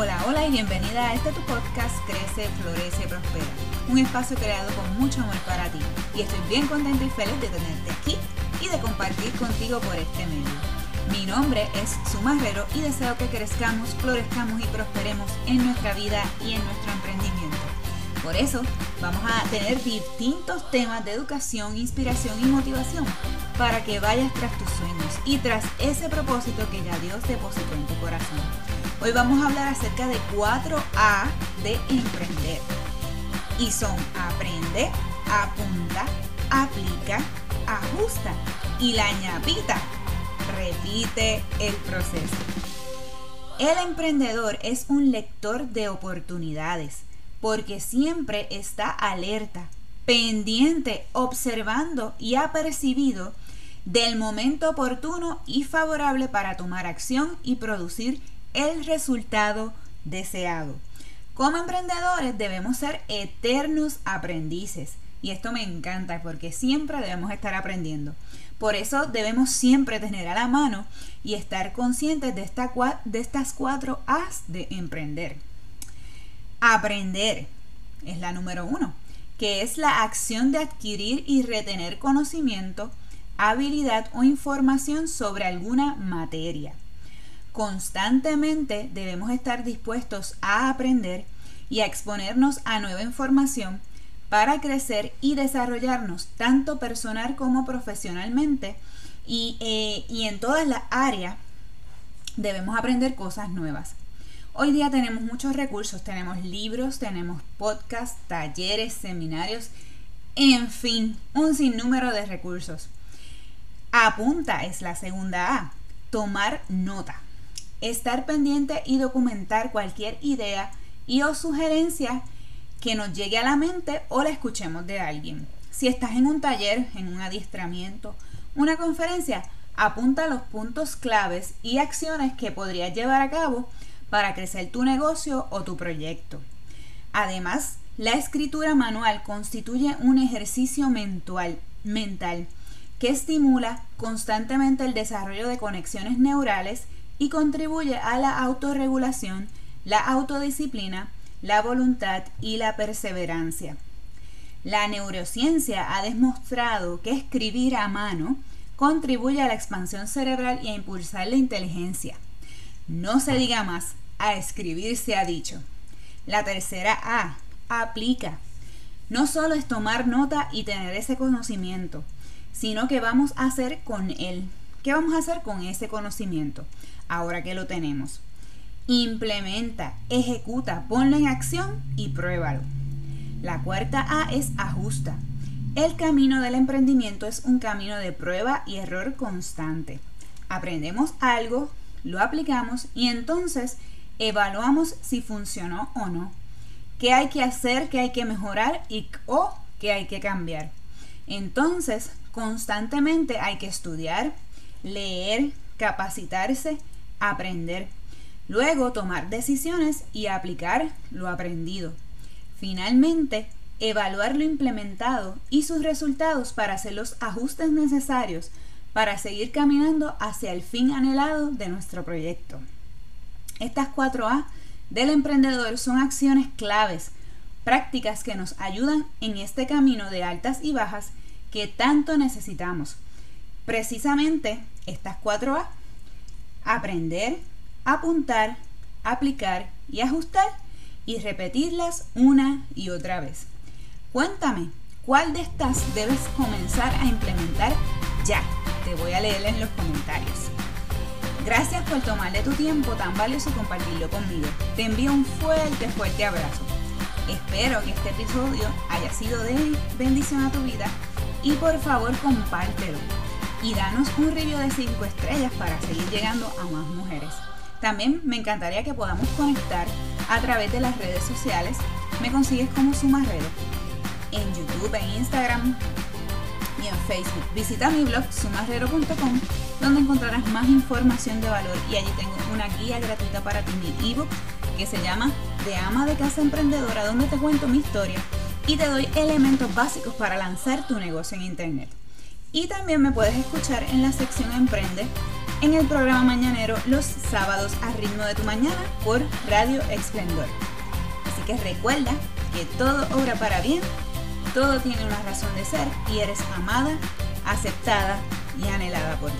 Hola, hola y bienvenida a este tu podcast Crece, Florece, Prospera. Un espacio creado con mucho amor para ti. Y estoy bien contenta y feliz de tenerte aquí y de compartir contigo por este medio. Mi nombre es Sumarrero y deseo que crezcamos, florezcamos y prosperemos en nuestra vida y en nuestro emprendimiento. Por eso vamos a tener distintos temas de educación, inspiración y motivación para que vayas tras tus sueños y tras ese propósito que ya Dios depositó en tu corazón. Hoy vamos a hablar acerca de 4A de emprender. Y son aprende, apunta, aplica, ajusta y la ñapita. Repite el proceso. El emprendedor es un lector de oportunidades porque siempre está alerta, pendiente, observando y apercibido del momento oportuno y favorable para tomar acción y producir el resultado deseado. Como emprendedores debemos ser eternos aprendices. Y esto me encanta porque siempre debemos estar aprendiendo. Por eso debemos siempre tener a la mano y estar conscientes de, esta, de estas cuatro A's de emprender. Aprender es la número uno, que es la acción de adquirir y retener conocimiento, habilidad o información sobre alguna materia. Constantemente debemos estar dispuestos a aprender y a exponernos a nueva información para crecer y desarrollarnos tanto personal como profesionalmente y, eh, y en todas las áreas debemos aprender cosas nuevas. Hoy día tenemos muchos recursos, tenemos libros, tenemos podcasts, talleres, seminarios, en fin, un sinnúmero de recursos. Apunta es la segunda A, tomar nota estar pendiente y documentar cualquier idea y o sugerencia que nos llegue a la mente o la escuchemos de alguien. Si estás en un taller, en un adiestramiento, una conferencia, apunta los puntos claves y acciones que podrías llevar a cabo para crecer tu negocio o tu proyecto. Además, la escritura manual constituye un ejercicio mental, mental que estimula constantemente el desarrollo de conexiones neurales y contribuye a la autorregulación, la autodisciplina, la voluntad y la perseverancia. La neurociencia ha demostrado que escribir a mano contribuye a la expansión cerebral y a impulsar la inteligencia. No se diga más, a escribir se ha dicho. La tercera A, aplica. No solo es tomar nota y tener ese conocimiento, sino que vamos a hacer con él. ¿Qué vamos a hacer con ese conocimiento? ahora que lo tenemos. Implementa, ejecuta, ponlo en acción y pruébalo. La cuarta A es ajusta. El camino del emprendimiento es un camino de prueba y error constante. Aprendemos algo, lo aplicamos y entonces evaluamos si funcionó o no. ¿Qué hay que hacer, qué hay que mejorar y o qué hay que cambiar? Entonces, constantemente hay que estudiar, leer, capacitarse, aprender. Luego tomar decisiones y aplicar lo aprendido. Finalmente, evaluar lo implementado y sus resultados para hacer los ajustes necesarios para seguir caminando hacia el fin anhelado de nuestro proyecto. Estas 4A del emprendedor son acciones claves, prácticas que nos ayudan en este camino de altas y bajas que tanto necesitamos. Precisamente estas 4A aprender, apuntar, aplicar y ajustar y repetirlas una y otra vez. Cuéntame, ¿cuál de estas debes comenzar a implementar ya? Te voy a leer en los comentarios. Gracias por tomarle tu tiempo tan valioso y compartirlo conmigo. Te envío un fuerte, fuerte abrazo. Espero que este episodio haya sido de bendición a tu vida y por favor compártelo y danos un review de 5 estrellas para seguir llegando a más mujeres. También me encantaría que podamos conectar a través de las redes sociales. Me consigues como Sumarredo en YouTube, en Instagram y en Facebook. Visita mi blog sumarrero.com donde encontrarás más información de valor y allí tengo una guía gratuita para ti, mi ebook que se llama De ama de casa emprendedora donde te cuento mi historia y te doy elementos básicos para lanzar tu negocio en internet. Y también me puedes escuchar en la sección Emprende en el programa mañanero los sábados a ritmo de tu mañana por Radio Esplendor. Así que recuerda que todo obra para bien, todo tiene una razón de ser y eres amada, aceptada y anhelada por.